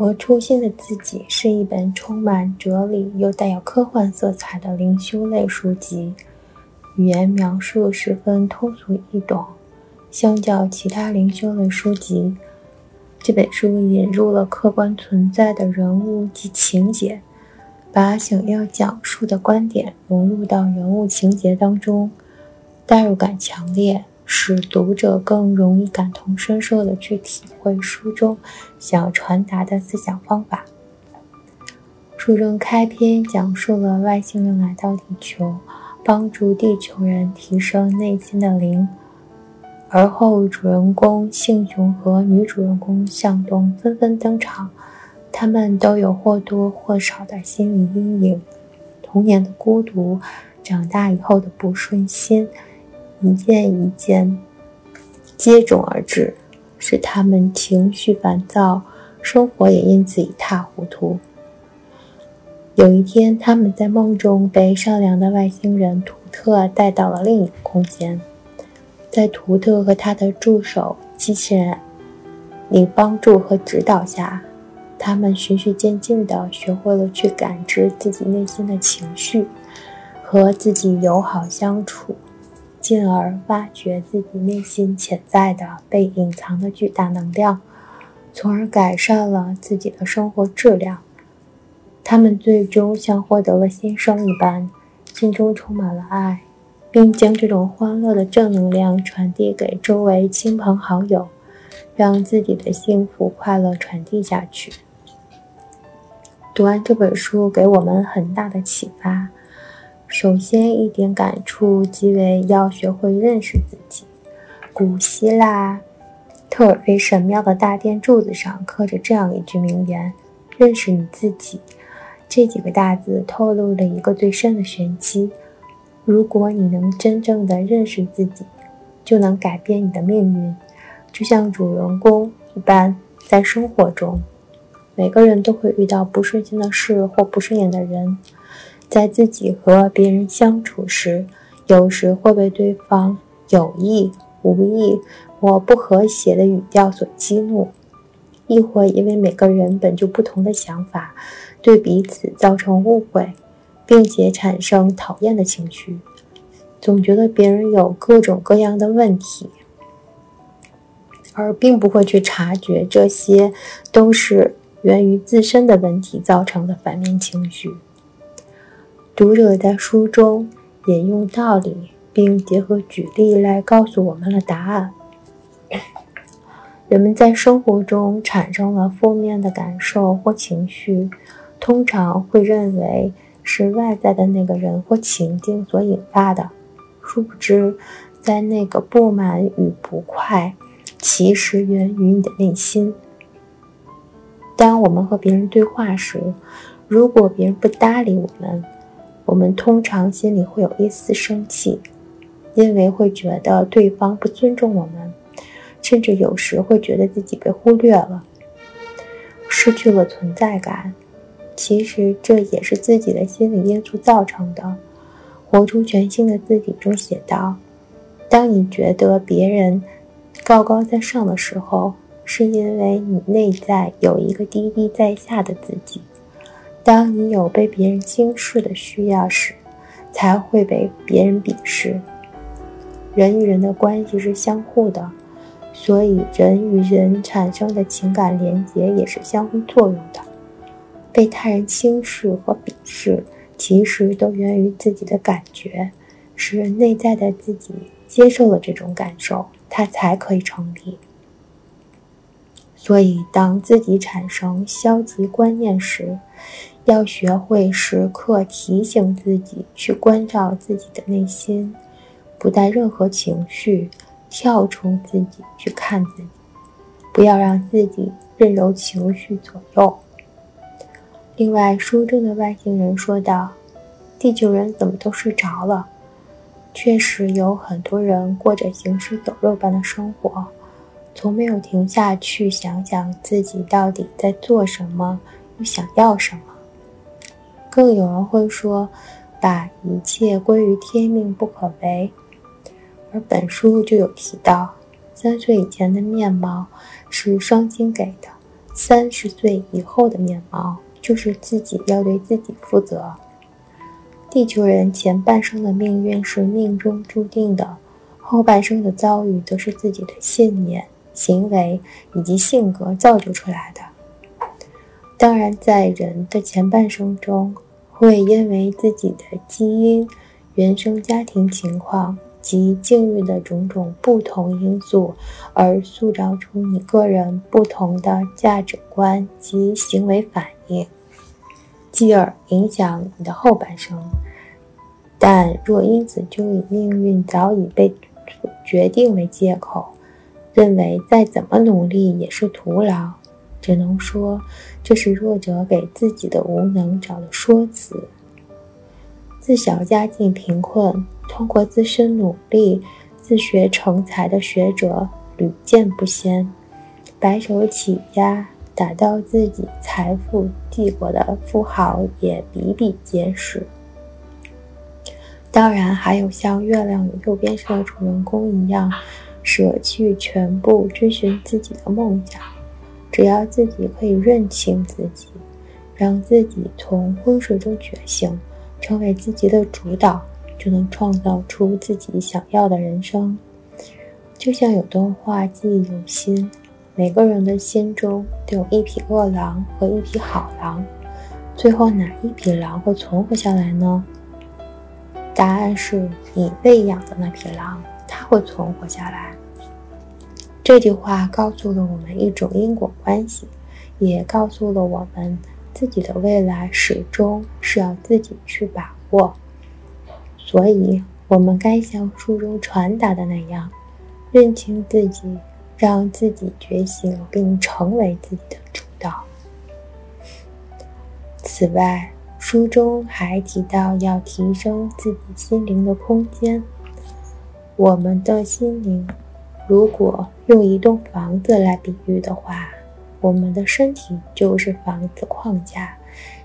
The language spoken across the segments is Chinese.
活出新的自己是一本充满哲理又带有科幻色彩的灵修类书籍，语言描述十分通俗易懂。相较其他灵修类书籍，这本书引入了客观存在的人物及情节，把想要讲述的观点融入到人物情节当中，代入感强烈。使读者更容易感同身受地去体会书中想要传达的思想方法。书中开篇讲述了外星人来到地球，帮助地球人提升内心的灵，而后主人公幸雄和女主人公向东纷纷登场，他们都有或多或少的心理阴影，童年的孤独，长大以后的不顺心。一件一件接踵而至，使他们情绪烦躁，生活也因此一塌糊涂。有一天，他们在梦中被善良的外星人图特带到了另一个空间，在图特和他的助手机器人里帮助和指导下，他们循序渐进地学会了去感知自己内心的情绪，和自己友好相处。进而挖掘自己内心潜在的、被隐藏的巨大能量，从而改善了自己的生活质量。他们最终像获得了新生一般，心中充满了爱，并将这种欢乐的正能量传递给周围亲朋好友，让自己的幸福快乐传递下去。读完这本书，给我们很大的启发。首先，一点感触即为要学会认识自己。古希腊特尔菲神庙的大殿柱子上刻着这样一句名言：“认识你自己。”这几个大字透露了一个最深的玄机。如果你能真正的认识自己，就能改变你的命运。就像主人公一般，在生活中，每个人都会遇到不顺心的事或不顺眼的人。在自己和别人相处时，有时会被对方有意无意或不和谐的语调所激怒，亦或因为每个人本就不同的想法，对彼此造成误会，并且产生讨厌的情绪，总觉得别人有各种各样的问题，而并不会去察觉这些都是源于自身的问题造成的反面情绪。读者在书中引用道理，并结合举例来告诉我们了答案。人们在生活中产生了负面的感受或情绪，通常会认为是外在的那个人或情境所引发的。殊不知，在那个不满与不快，其实源于你的内心。当我们和别人对话时，如果别人不搭理我们，我们通常心里会有一丝生气，因为会觉得对方不尊重我们，甚至有时会觉得自己被忽略了，失去了存在感。其实这也是自己的心理因素造成的。活出全新的自己中写道：“当你觉得别人高高在上的时候，是因为你内在有一个低低在下的自己。”当你有被别人轻视的需要时，才会被别人鄙视。人与人的关系是相互的，所以人与人产生的情感连结也是相互作用的。被他人轻视和鄙视，其实都源于自己的感觉，是内在的自己接受了这种感受，它才可以成立。所以，当自己产生消极观念时，要学会时刻提醒自己去关照自己的内心，不带任何情绪，跳出自己去看自己，不要让自己任由情绪左右。另外，书中的外星人说道：“地球人怎么都睡着了？”确实有很多人过着行尸走肉般的生活。从没有停下去想想自己到底在做什么，又想要什么。更有人会说，把一切归于天命不可为。而本书就有提到，三岁以前的面貌是双亲给的，三十岁以后的面貌，就是自己要对自己负责。地球人前半生的命运是命中注定的，后半生的遭遇则是自己的信念、行为以及性格造就出来的。当然，在人的前半生中，会因为自己的基因、原生家庭情况及境遇的种种不同因素，而塑造出你个人不同的价值观及行为反应，继而影响你的后半生。但若因此就以命运早已被决定为借口，认为再怎么努力也是徒劳。只能说，这是弱者给自己的无能找的说辞。自小家境贫困，通过自身努力自学成才的学者屡见不鲜，白手起家打造自己财富帝国的富豪也比比皆是。当然，还有像月亮与右边上的主人公一样，舍弃全部追寻自己的梦想。只要自己可以认清自己，让自己从昏睡中觉醒，成为自己的主导，就能创造出自己想要的人生。就像有段话记忆犹新：每个人的心中都有一匹恶狼和一匹好狼，最后哪一匹狼会存活下来呢？答案是你喂养的那匹狼，会存活下来。这句话告诉了我们一种因果关系，也告诉了我们自己的未来始终是要自己去把握。所以，我们该像书中传达的那样，认清自己，让自己觉醒，并成为自己的主导。此外，书中还提到要提升自己心灵的空间，我们的心灵。如果用一栋房子来比喻的话，我们的身体就是房子框架，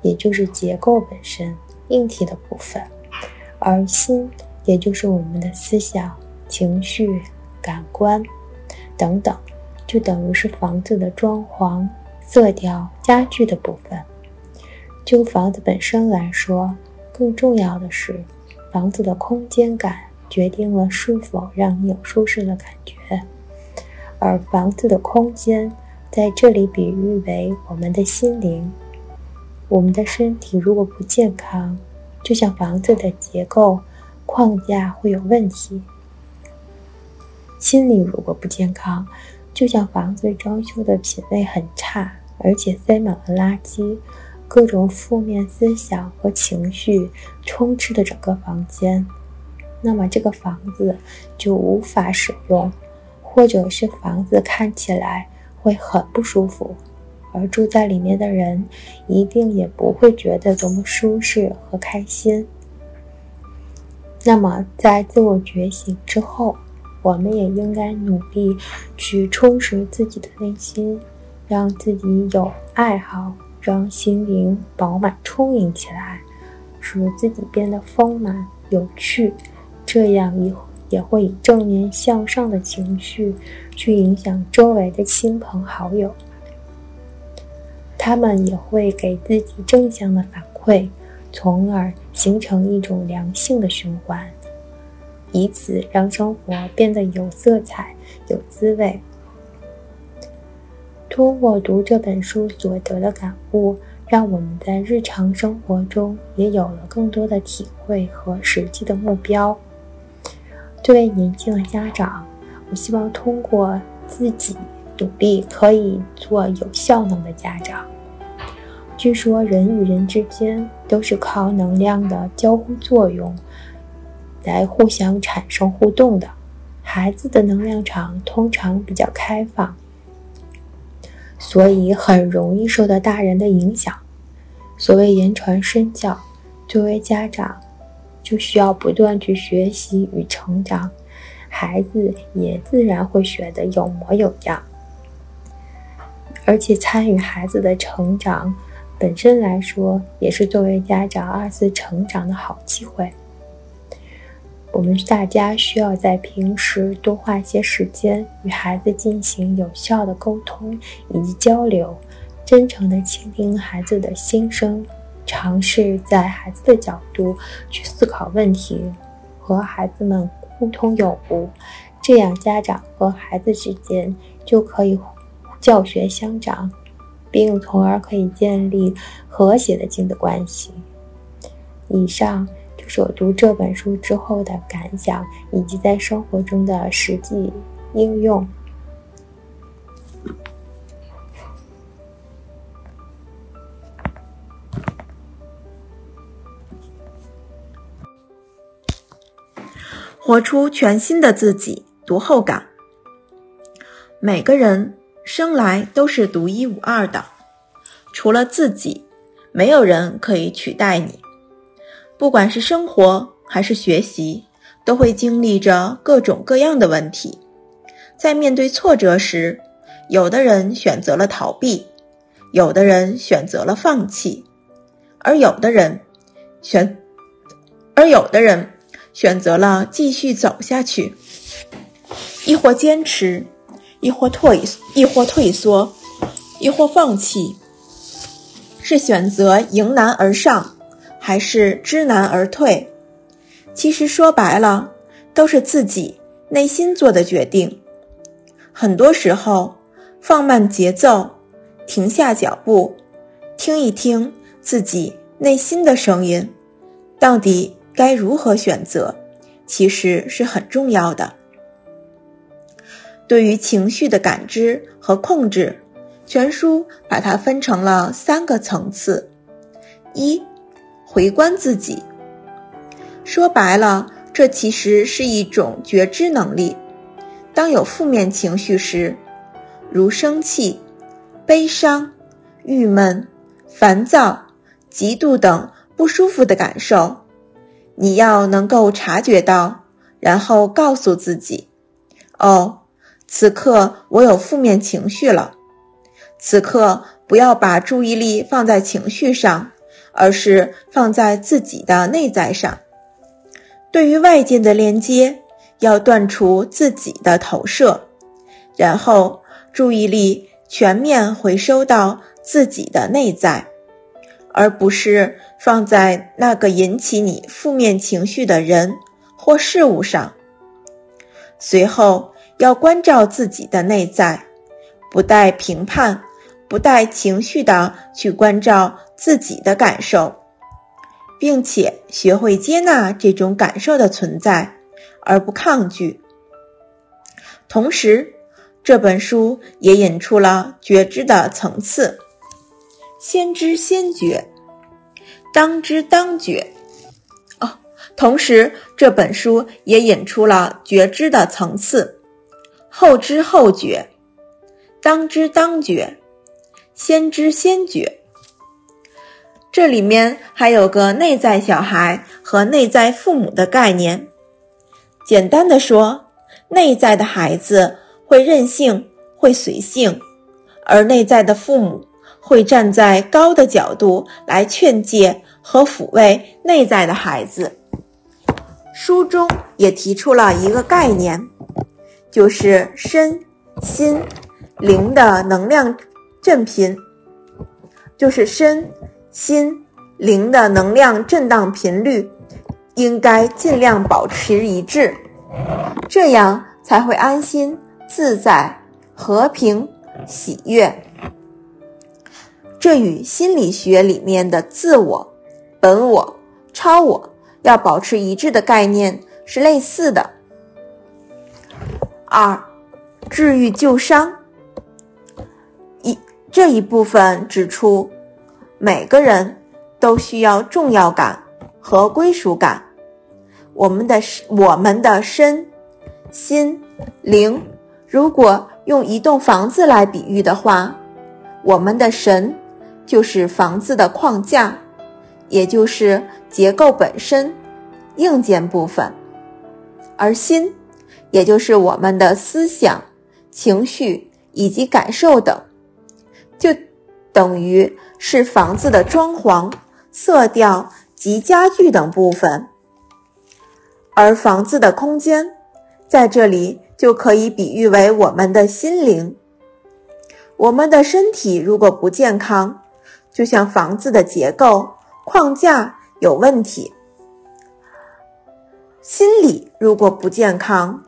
也就是结构本身硬体的部分，而心也就是我们的思想、情绪、感官等等，就等于是房子的装潢、色调、家具的部分。就房子本身来说，更重要的是房子的空间感。决定了是否让你有舒适的感觉，而房子的空间在这里比喻为我们的心灵。我们的身体如果不健康，就像房子的结构框架会有问题；心理如果不健康，就像房子装修的品味很差，而且塞满了垃圾，各种负面思想和情绪充斥着整个房间。那么这个房子就无法使用，或者是房子看起来会很不舒服，而住在里面的人一定也不会觉得多么舒适和开心。那么在自我觉醒之后，我们也应该努力去充实自己的内心，让自己有爱好，让心灵饱满充盈起来，使自己变得丰满有趣。这样也也会以正面向上的情绪去影响周围的亲朋好友，他们也会给自己正向的反馈，从而形成一种良性的循环，以此让生活变得有色彩、有滋味。通过读这本书所得的感悟，让我们在日常生活中也有了更多的体会和实际的目标。作为年轻的家长，我希望通过自己努力，可以做有效能的家长。据说人与人之间都是靠能量的交互作用来互相产生互动的。孩子的能量场通常比较开放，所以很容易受到大人的影响。所谓言传身教，作为家长。就需要不断去学习与成长，孩子也自然会学得有模有样。而且参与孩子的成长本身来说，也是作为家长二次成长的好机会。我们大家需要在平时多花一些时间与孩子进行有效的沟通以及交流，真诚地倾听孩子的心声，尝试在孩子的角度去思考问题，和孩子们互通有无，这样家长和孩子之间就可以教学相长，并从而可以建立和谐的亲子关系。以上就。是我读这本书之后的感想，以及在生活中的实际应用。活出全新的自己，读后感。每个人生来都是独一无二的，除了自己，没有人可以取代你。不管是生活还是学习，都会经历着各种各样的问题。在面对挫折时，有的人选择了逃避，有的人选择了放弃，而有的人选，而有的人选择了继续走下去，亦或坚持，亦或退，亦或退缩，亦或放弃，是选择迎难而上。还是知难而退，其实说白了，都是自己内心做的决定。很多时候，放慢节奏，停下脚步，听一听自己内心的声音，到底该如何选择，其实是很重要的。对于情绪的感知和控制，全书把它分成了三个层次：一。回观自己，说白了，这其实是一种觉知能力。当有负面情绪时，如生气、悲伤、郁闷、烦躁、嫉妒等不舒服的感受，你要能够察觉到，然后告诉自己：“哦，此刻我有负面情绪了。”此刻不要把注意力放在情绪上。而是放在自己的内在上，对于外界的连接，要断除自己的投射，然后注意力全面回收到自己的内在，而不是放在那个引起你负面情绪的人或事物上。随后要关照自己的内在，不带评判。不带情绪的去关照自己的感受，并且学会接纳这种感受的存在，而不抗拒。同时，这本书也引出了觉知的层次：先知先觉，当知当觉。哦，同时这本书也引出了觉知的层次：后知后觉，当知当觉。先知先觉，这里面还有个内在小孩和内在父母的概念。简单的说，内在的孩子会任性，会随性，而内在的父母会站在高的角度来劝诫和抚慰内在的孩子。书中也提出了一个概念，就是身心灵的能量。振频就是身心灵的能量震荡频率，应该尽量保持一致，这样才会安心、自在、和平、喜悦。这与心理学里面的自我、本我、超我要保持一致的概念是类似的。二、治愈旧伤。一这一部分指出，每个人都需要重要感和归属感。我们的我们的身、心、灵，如果用一栋房子来比喻的话，我们的神就是房子的框架，也就是结构本身、硬件部分，而心，也就是我们的思想、情绪以及感受等。就等于是房子的装潢、色调及家具等部分，而房子的空间，在这里就可以比喻为我们的心灵。我们的身体如果不健康，就像房子的结构框架有问题；心理如果不健康，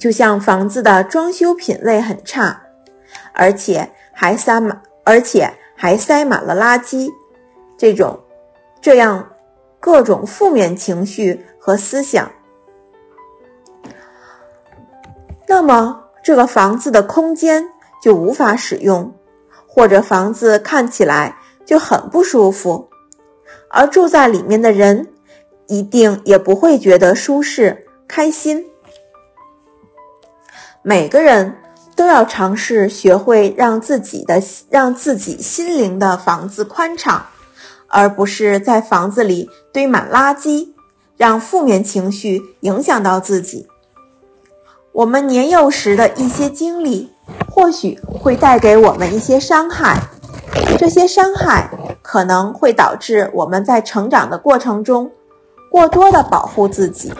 就像房子的装修品味很差，而且还塞满，而且还塞满了垃圾。这种，这样各种负面情绪和思想，那么这个房子的空间。就无法使用，或者房子看起来就很不舒服，而住在里面的人一定也不会觉得舒适、开心。每个人都要尝试学会让自己的、让自己心灵的房子宽敞，而不是在房子里堆满垃圾，让负面情绪影响到自己。我们年幼时的一些经历。或许会带给我们一些伤害，这些伤害可能会导致我们在成长的过程中过多的保护自己，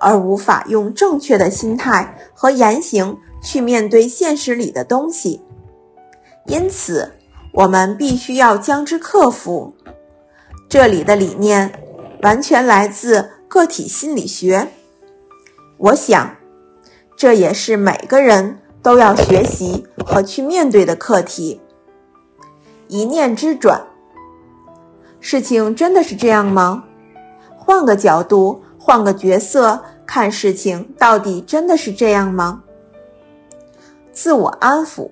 而无法用正确的心态和言行去面对现实里的东西。因此，我们必须要将之克服。这里的理念完全来自个体心理学，我想，这也是每个人。都要学习和去面对的课题。一念之转，事情真的是这样吗？换个角度，换个角色看事情，到底真的是这样吗？自我安抚，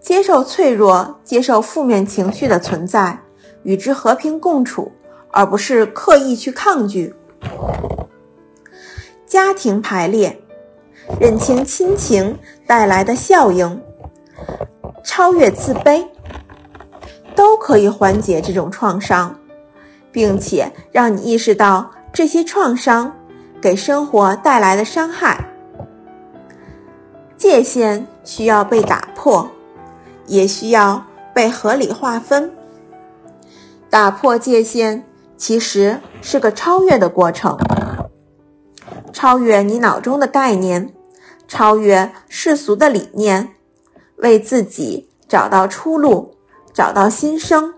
接受脆弱，接受负面情绪的存在，与之和平共处，而不是刻意去抗拒。家庭排列。认清亲情带来的效应，超越自卑，都可以缓解这种创伤，并且让你意识到这些创伤给生活带来的伤害。界限需要被打破，也需要被合理划分。打破界限其实是个超越的过程。超越你脑中的概念，超越世俗的理念，为自己找到出路，找到新生。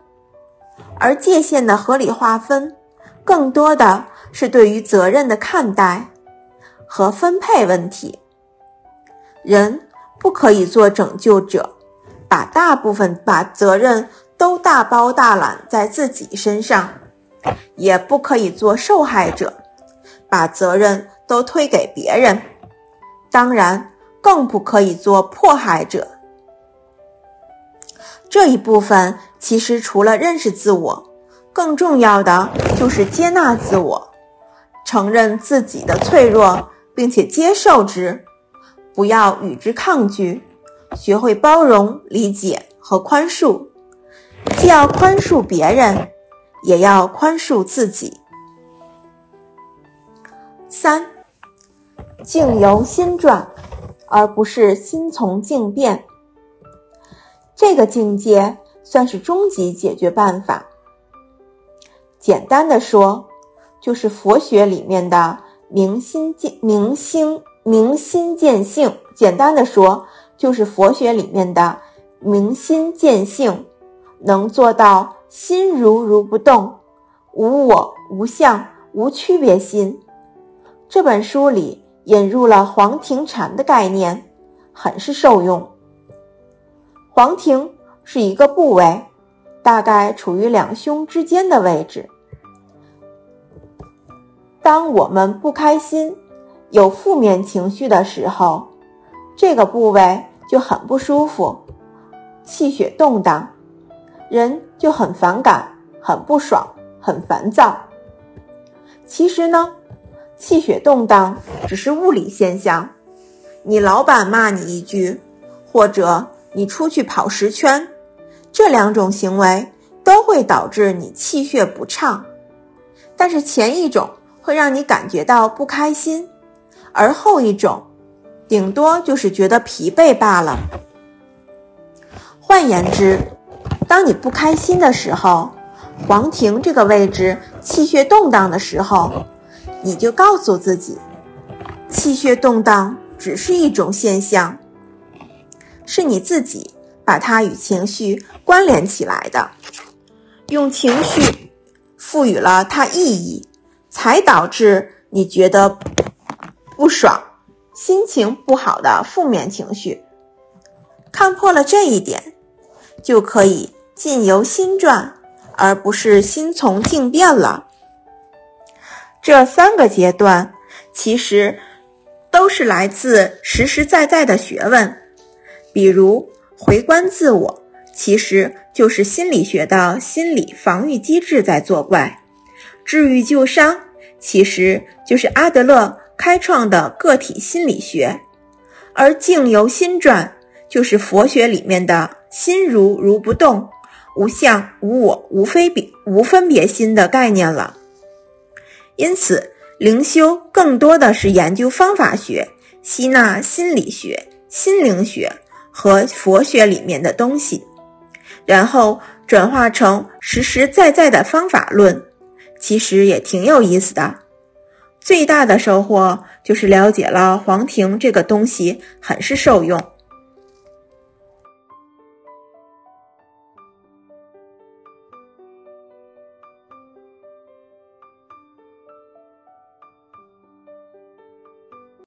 而界限的合理划分，更多的是对于责任的看待和分配问题。人不可以做拯救者，把大部分把责任都大包大揽在自己身上；也不可以做受害者，把责任。都推给别人，当然更不可以做迫害者。这一部分其实除了认识自我，更重要的就是接纳自我，承认自己的脆弱，并且接受之，不要与之抗拒，学会包容、理解和宽恕，既要宽恕别人，也要宽恕自己。三。境由心转，而不是心从境变。这个境界算是终极解决办法。简单的说，就是佛学里面的明心见明心明心见性。简单的说，就是佛学里面的明心见性，能做到心如如不动，无我无相无区别心。这本书里。引入了黄庭禅的概念，很是受用。黄庭是一个部位，大概处于两胸之间的位置。当我们不开心、有负面情绪的时候，这个部位就很不舒服，气血动荡，人就很反感、很不爽、很烦躁。其实呢？气血动荡只是物理现象，你老板骂你一句，或者你出去跑十圈，这两种行为都会导致你气血不畅。但是前一种会让你感觉到不开心，而后一种顶多就是觉得疲惫罢了。换言之，当你不开心的时候，黄庭这个位置气血动荡的时候。你就告诉自己，气血动荡只是一种现象，是你自己把它与情绪关联起来的，用情绪赋予了它意义，才导致你觉得不爽、心情不好的负面情绪。看破了这一点，就可以境由心转，而不是心从境变了。这三个阶段其实都是来自实实在在的学问，比如回观自我，其实就是心理学的心理防御机制在作怪；治愈旧伤，其实就是阿德勒开创的个体心理学；而境由心转。就是佛学里面的心如如不动，无相无我无非别无分别心的概念了。因此，灵修更多的是研究方法学，吸纳心理学、心灵学和佛学里面的东西，然后转化成实实在在的方法论。其实也挺有意思的。最大的收获就是了解了黄庭这个东西很是受用。